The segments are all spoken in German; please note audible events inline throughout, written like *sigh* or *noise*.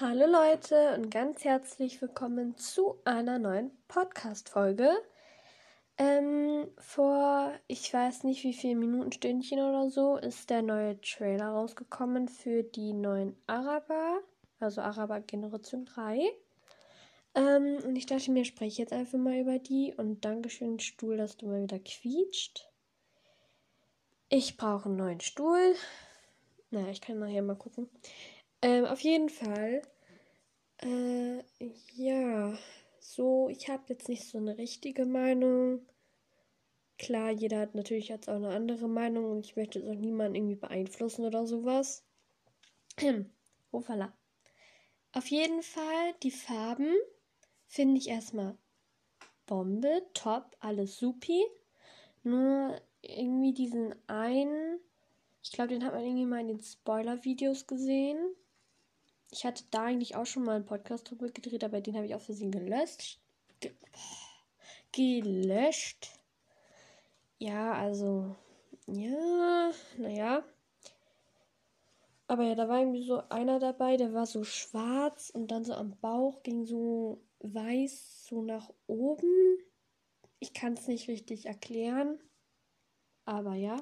Hallo Leute und ganz herzlich willkommen zu einer neuen Podcast-Folge. Ähm, vor, ich weiß nicht wie viel Minuten, Stündchen oder so, ist der neue Trailer rausgekommen für die neuen Araber, also Araber Generation 3. Ähm, und ich dachte mir, spreche jetzt einfach mal über die und Dankeschön, Stuhl, dass du mal wieder quietscht. Ich brauche einen neuen Stuhl. Naja, ich kann nachher mal gucken. Ähm, auf jeden Fall. Äh, ja, so, ich habe jetzt nicht so eine richtige Meinung. Klar, jeder hat natürlich jetzt auch eine andere Meinung und ich möchte jetzt auch niemanden irgendwie beeinflussen oder sowas. Hm, Hofala. Auf jeden Fall, die Farben finde ich erstmal Bombe, top, alles supi. Nur irgendwie diesen einen, ich glaube, den hat man irgendwie mal in den Spoiler-Videos gesehen. Ich hatte da eigentlich auch schon mal einen Podcast drüber gedreht, aber den habe ich aus Versehen gelöscht. Ge gelöscht. Ja, also, ja, naja. Aber ja, da war irgendwie so einer dabei, der war so schwarz und dann so am Bauch ging so weiß so nach oben. Ich kann es nicht richtig erklären. Aber ja.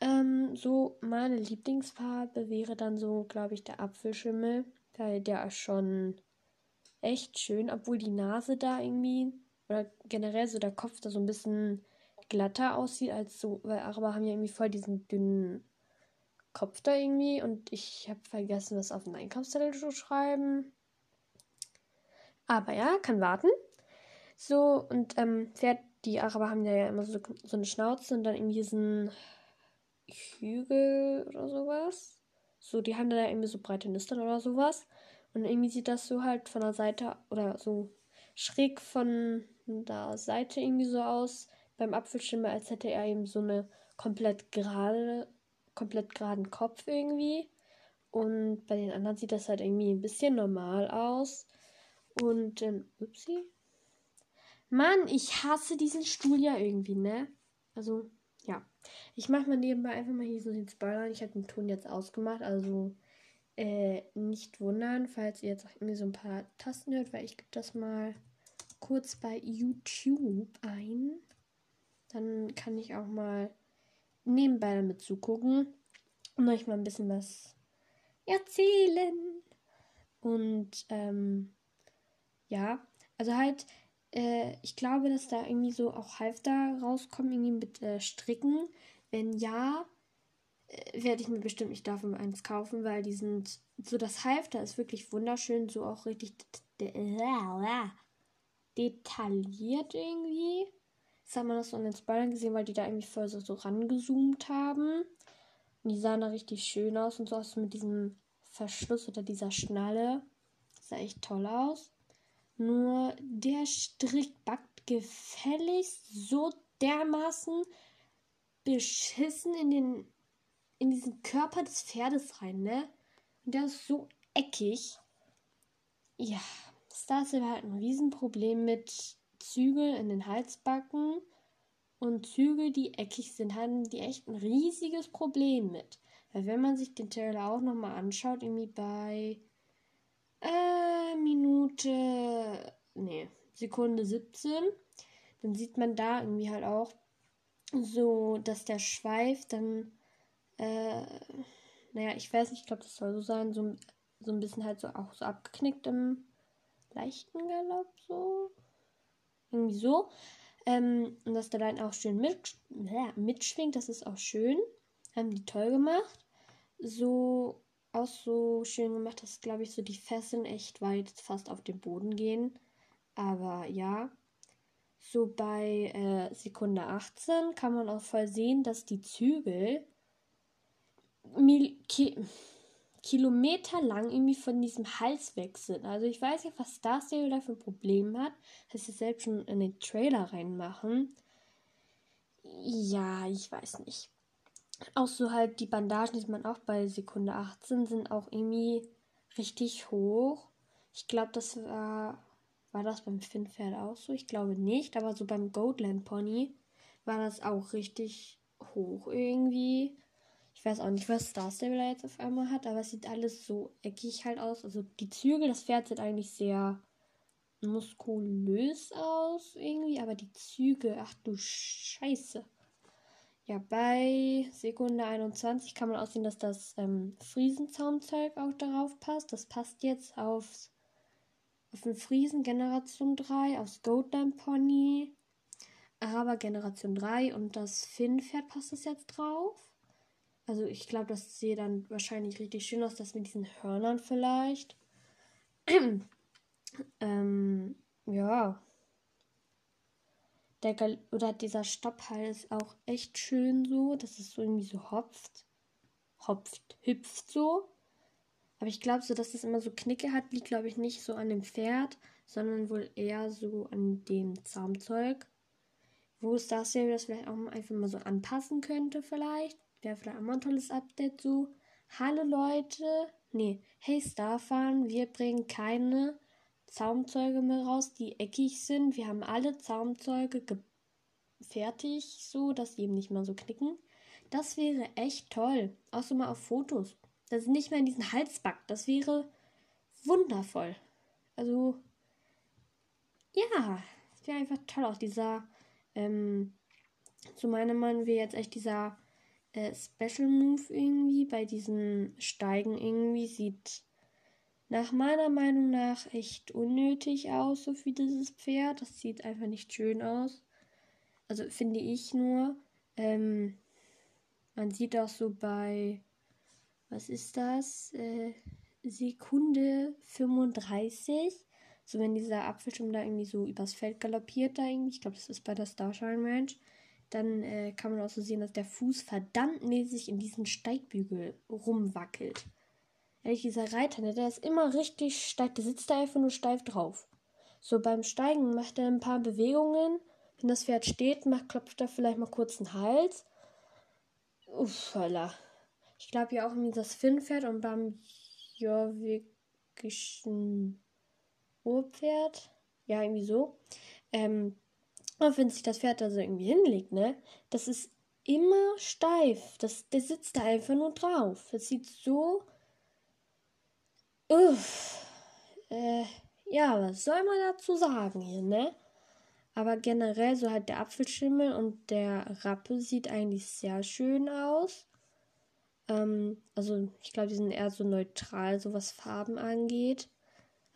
Ähm, so meine Lieblingsfarbe wäre dann so, glaube ich, der Apfelschimmel. Weil der ist schon echt schön, obwohl die Nase da irgendwie, oder generell so der Kopf da so ein bisschen glatter aussieht als so, weil Araber haben ja irgendwie voll diesen dünnen Kopf da irgendwie und ich habe vergessen, das auf den Einkaufszettel zu schreiben. Aber ja, kann warten. So, und ähm, Pferd, die Araber haben ja immer so, so eine Schnauze und dann irgendwie diesen Hügel oder sowas. So, die haben da irgendwie so breite Nüstern oder sowas. Und irgendwie sieht das so halt von der Seite oder so schräg von der Seite irgendwie so aus beim Apfelschimmer, als hätte er eben so eine komplett gerade, komplett geraden Kopf irgendwie. Und bei den anderen sieht das halt irgendwie ein bisschen normal aus. Und, ähm, upsie. Mann, ich hasse diesen Stuhl ja irgendwie, ne? Also. Ich mache mal nebenbei einfach mal hier so den Spoiler. Ich habe den Ton jetzt ausgemacht, also äh, nicht wundern, falls ihr jetzt auch irgendwie so ein paar Tasten hört, weil ich gebe das mal kurz bei YouTube ein. Dann kann ich auch mal nebenbei damit zugucken und euch mal ein bisschen was erzählen. Und ähm, ja, also halt, äh, ich glaube, dass da irgendwie so auch Halfter rauskommen, irgendwie mit äh, Stricken. Wenn ja, äh, werde ich mir bestimmt nicht davon eins kaufen, weil die sind so das Halfter ist wirklich wunderschön, so auch richtig detailliert irgendwie. Das hat man das so in den Spoilern gesehen, weil die da irgendwie voll so, so rangezoomt haben. Und die sahen da richtig schön aus und so aus mit diesem Verschluss oder dieser Schnalle. Das sah echt toll aus. Nur der Strick backt gefälligst so dermaßen beschissen in den in diesen Körper des Pferdes rein, ne? Und der ist so eckig. Ja, Star Silver hat ein Riesenproblem mit Zügel in den Halsbacken. Und Zügel, die eckig sind, haben die echt ein riesiges Problem mit. Weil wenn man sich den Trailer auch nochmal anschaut, irgendwie bei äh, Minute, nee, Sekunde 17, dann sieht man da irgendwie halt auch so, dass der Schweif dann, äh, naja, ich weiß nicht, ich glaube, das soll so sein, so, so ein bisschen halt so auch so abgeknickt im leichten Galopp, so. Irgendwie so. Ähm, und dass der dann auch schön mit, ja, mitschwingt, das ist auch schön. Haben die toll gemacht. So auch so schön gemacht, dass, glaube ich, so die Fesseln echt weit fast auf den Boden gehen. Aber ja, so bei äh, Sekunde 18 kann man auch voll sehen, dass die Zügel Mil Ki kilometerlang irgendwie von diesem Hals weg sind. Also ich weiß nicht, was Star Stable da für ein Problem hat, dass sie selbst schon in den Trailer reinmachen. Ja, ich weiß nicht. Auch so halt die Bandagen, die man auch bei Sekunde 18 sind auch irgendwie richtig hoch. Ich glaube, das war. War das beim Finnpferd auch so? Ich glaube nicht, aber so beim Goatland Pony war das auch richtig hoch irgendwie. Ich weiß auch nicht, was Star Stable jetzt auf einmal hat, aber es sieht alles so eckig halt aus. Also die Zügel, das Pferd sieht eigentlich sehr muskulös aus irgendwie, aber die Züge, ach du Scheiße. Ja, bei Sekunde 21 kann man aussehen, dass das ähm, Friesenzaumzeug auch darauf passt. Das passt jetzt aufs, auf den Friesen Generation 3, aufs Goatland Pony, Araber Generation 3 und das Finn-Pferd passt es jetzt drauf. Also ich glaube, das sieht dann wahrscheinlich richtig schön aus, das mit diesen Hörnern vielleicht. *clears throat* ähm, ja. Der Gal oder dieser Stopphals ist auch echt schön so. dass es so irgendwie so hopft. Hopft, hüpft so. Aber ich glaube, so dass es immer so Knicke hat, liegt, glaube ich, nicht so an dem Pferd, sondern wohl eher so an dem Zaumzeug. Wo das ja das vielleicht auch einfach mal so anpassen könnte, vielleicht. Wäre vielleicht auch mal ein tolles Update so. Hallo Leute. Nee, hey Starfan, wir bringen keine Zaumzeuge mehr raus, die eckig sind. Wir haben alle Zaumzeuge fertig, so dass die eben nicht mehr so knicken. Das wäre echt toll. Auch so mal auf Fotos. Das ist nicht mehr in diesen Halsback. Das wäre wundervoll. Also, ja, es wäre einfach toll. Auch dieser, ähm, zu meiner Meinung wäre jetzt echt dieser äh, Special Move irgendwie bei diesen Steigen irgendwie sieht nach meiner Meinung nach echt unnötig aus, so wie dieses Pferd. Das sieht einfach nicht schön aus. Also finde ich nur. Ähm, man sieht auch so bei, was ist das? Äh, Sekunde 35. So wenn dieser Apfelschirm da irgendwie so übers Feld galoppiert da irgendwie. Ich glaube, das ist bei der Starshine Ranch. Dann äh, kann man auch so sehen, dass der Fuß verdammt mäßig in diesen Steigbügel rumwackelt. Ehrlich, dieser Reiter, ne, der ist immer richtig steif. Der sitzt da einfach nur steif drauf. So beim Steigen macht er ein paar Bewegungen. Wenn das Pferd steht, macht, klopft er vielleicht mal kurz den Hals. Uff, holla. Ich glaube ja auch irgendwie das Finnpferd und beim jorvikischen Urpferd. Ja, irgendwie so. Ähm, und wenn sich das Pferd da so irgendwie hinlegt, ne, das ist immer steif. Das, der sitzt da einfach nur drauf. Das sieht so Uff. Äh, ja, was soll man dazu sagen hier, ne? Aber generell so halt der Apfelschimmel und der Rappe sieht eigentlich sehr schön aus. Ähm, also ich glaube, die sind eher so neutral, so was Farben angeht.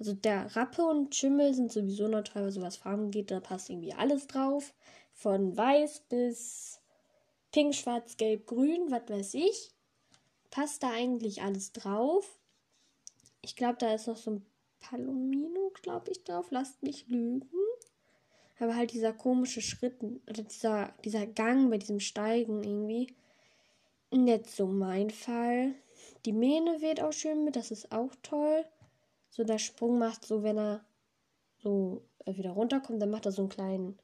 Also der Rappe und Schimmel sind sowieso neutral, so was Farben angeht. Da passt irgendwie alles drauf. Von weiß bis pink, schwarz, gelb, grün, was weiß ich. Passt da eigentlich alles drauf. Ich glaube, da ist noch so ein Palomino, glaube ich, drauf. Lasst mich lügen. Aber halt dieser komische Schritt oder dieser, dieser Gang bei diesem Steigen irgendwie. Nicht so mein Fall. Die Mähne weht auch schön mit, das ist auch toll. So der Sprung macht so, wenn er so äh, wieder runterkommt, dann macht er so einen kleinen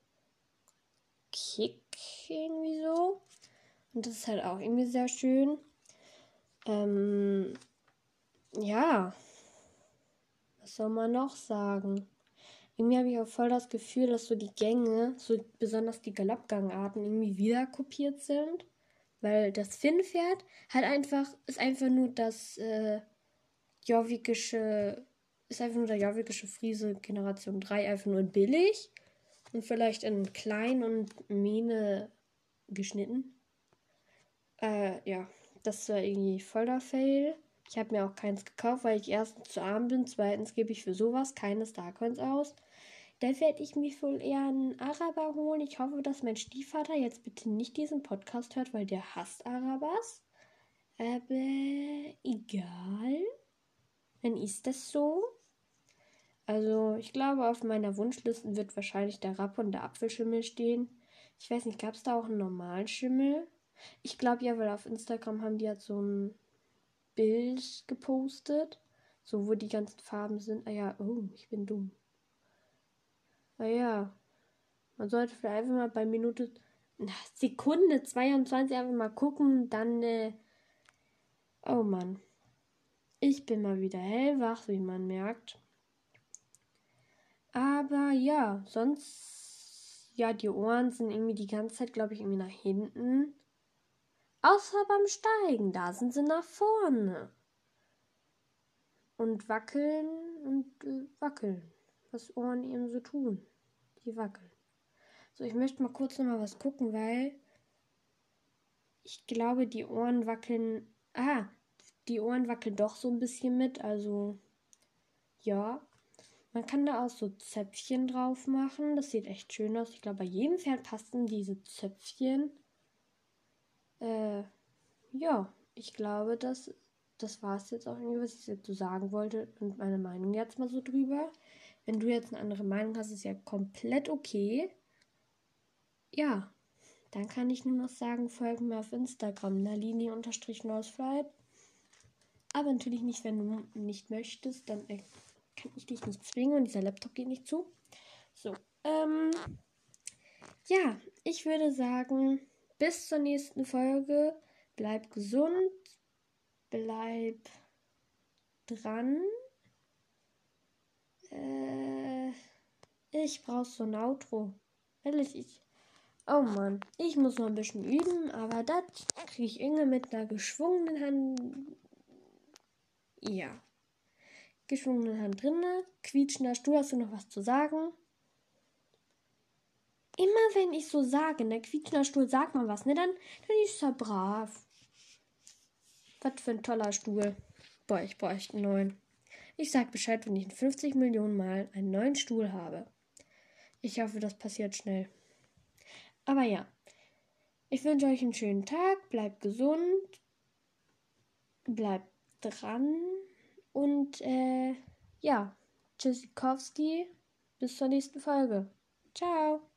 Kick irgendwie so. Und das ist halt auch irgendwie sehr schön. Ähm, ja, soll man noch sagen? Irgendwie habe ich auch voll das Gefühl, dass so die Gänge, so besonders die Galoppgangarten, irgendwie wieder kopiert sind. Weil das Finnpferd hat einfach, ist einfach nur das äh, jovikische, ist einfach nur der jovikische Friese Generation 3, einfach nur billig. Und vielleicht in klein und Mähne geschnitten. Äh, ja, das war irgendwie voll der Fail. Ich habe mir auch keins gekauft, weil ich erstens zu arm bin, zweitens gebe ich für sowas keine Starcoins aus. Da werde ich mir wohl eher einen Araber holen. Ich hoffe, dass mein Stiefvater jetzt bitte nicht diesen Podcast hört, weil der hasst Arabers. Aber egal. Dann ist das so. Also, ich glaube, auf meiner Wunschliste wird wahrscheinlich der Rappe und der Apfelschimmel stehen. Ich weiß nicht, gab es da auch einen normalen Schimmel? Ich glaube ja, weil auf Instagram haben die halt so ein Bild gepostet. So, wo die ganzen Farben sind. Ah ja, oh, ich bin dumm. Ah ja. Man sollte vielleicht einfach mal bei Minute, na, Sekunde 22 einfach mal gucken. Dann, äh, oh Mann. Ich bin mal wieder hellwach, wie man merkt. Aber ja, sonst, ja, die Ohren sind irgendwie die ganze Zeit, glaube ich, irgendwie nach hinten. Außer beim Steigen, da sind sie nach vorne. Und wackeln und äh, wackeln. Was Ohren eben so tun. Die wackeln. So, ich möchte mal kurz nochmal was gucken, weil ich glaube, die Ohren wackeln. Ah, die Ohren wackeln doch so ein bisschen mit. Also, ja. Man kann da auch so Zöpfchen drauf machen. Das sieht echt schön aus. Ich glaube, bei jedem Pferd passen diese Zöpfchen. Äh, ja, ich glaube, das, das war es jetzt auch irgendwie, was ich so sagen wollte und meine Meinung jetzt mal so drüber. Wenn du jetzt eine andere Meinung hast, ist ja komplett okay. Ja, dann kann ich nur noch sagen, folgen mir auf Instagram, nalini-noseflight. Aber natürlich nicht, wenn du nicht möchtest, dann kann ich dich nicht zwingen und dieser Laptop geht nicht zu. So, ähm, ja, ich würde sagen, bis zur nächsten Folge. Bleib gesund, bleib dran. Äh, ich brauche so ein Outro. Ehrlich, ich. Oh Mann, ich muss noch ein bisschen üben, aber das kriege ich irgendwie mit einer geschwungenen Hand. Ja. Geschwungenen Hand drinne. Quietschender Stuhl, hast du noch was zu sagen? Immer wenn ich so sage, ne, quietschender Stuhl, sag mal was, ne, dann, dann ist er brav. Was für ein toller Stuhl. Boah, ich bräuchte einen neuen. Ich sag Bescheid, wenn ich in 50 Millionen Mal einen neuen Stuhl habe. Ich hoffe, das passiert schnell. Aber ja, ich wünsche euch einen schönen Tag, bleibt gesund, bleibt dran und äh, ja, Tschüssikowski, bis zur nächsten Folge. Ciao.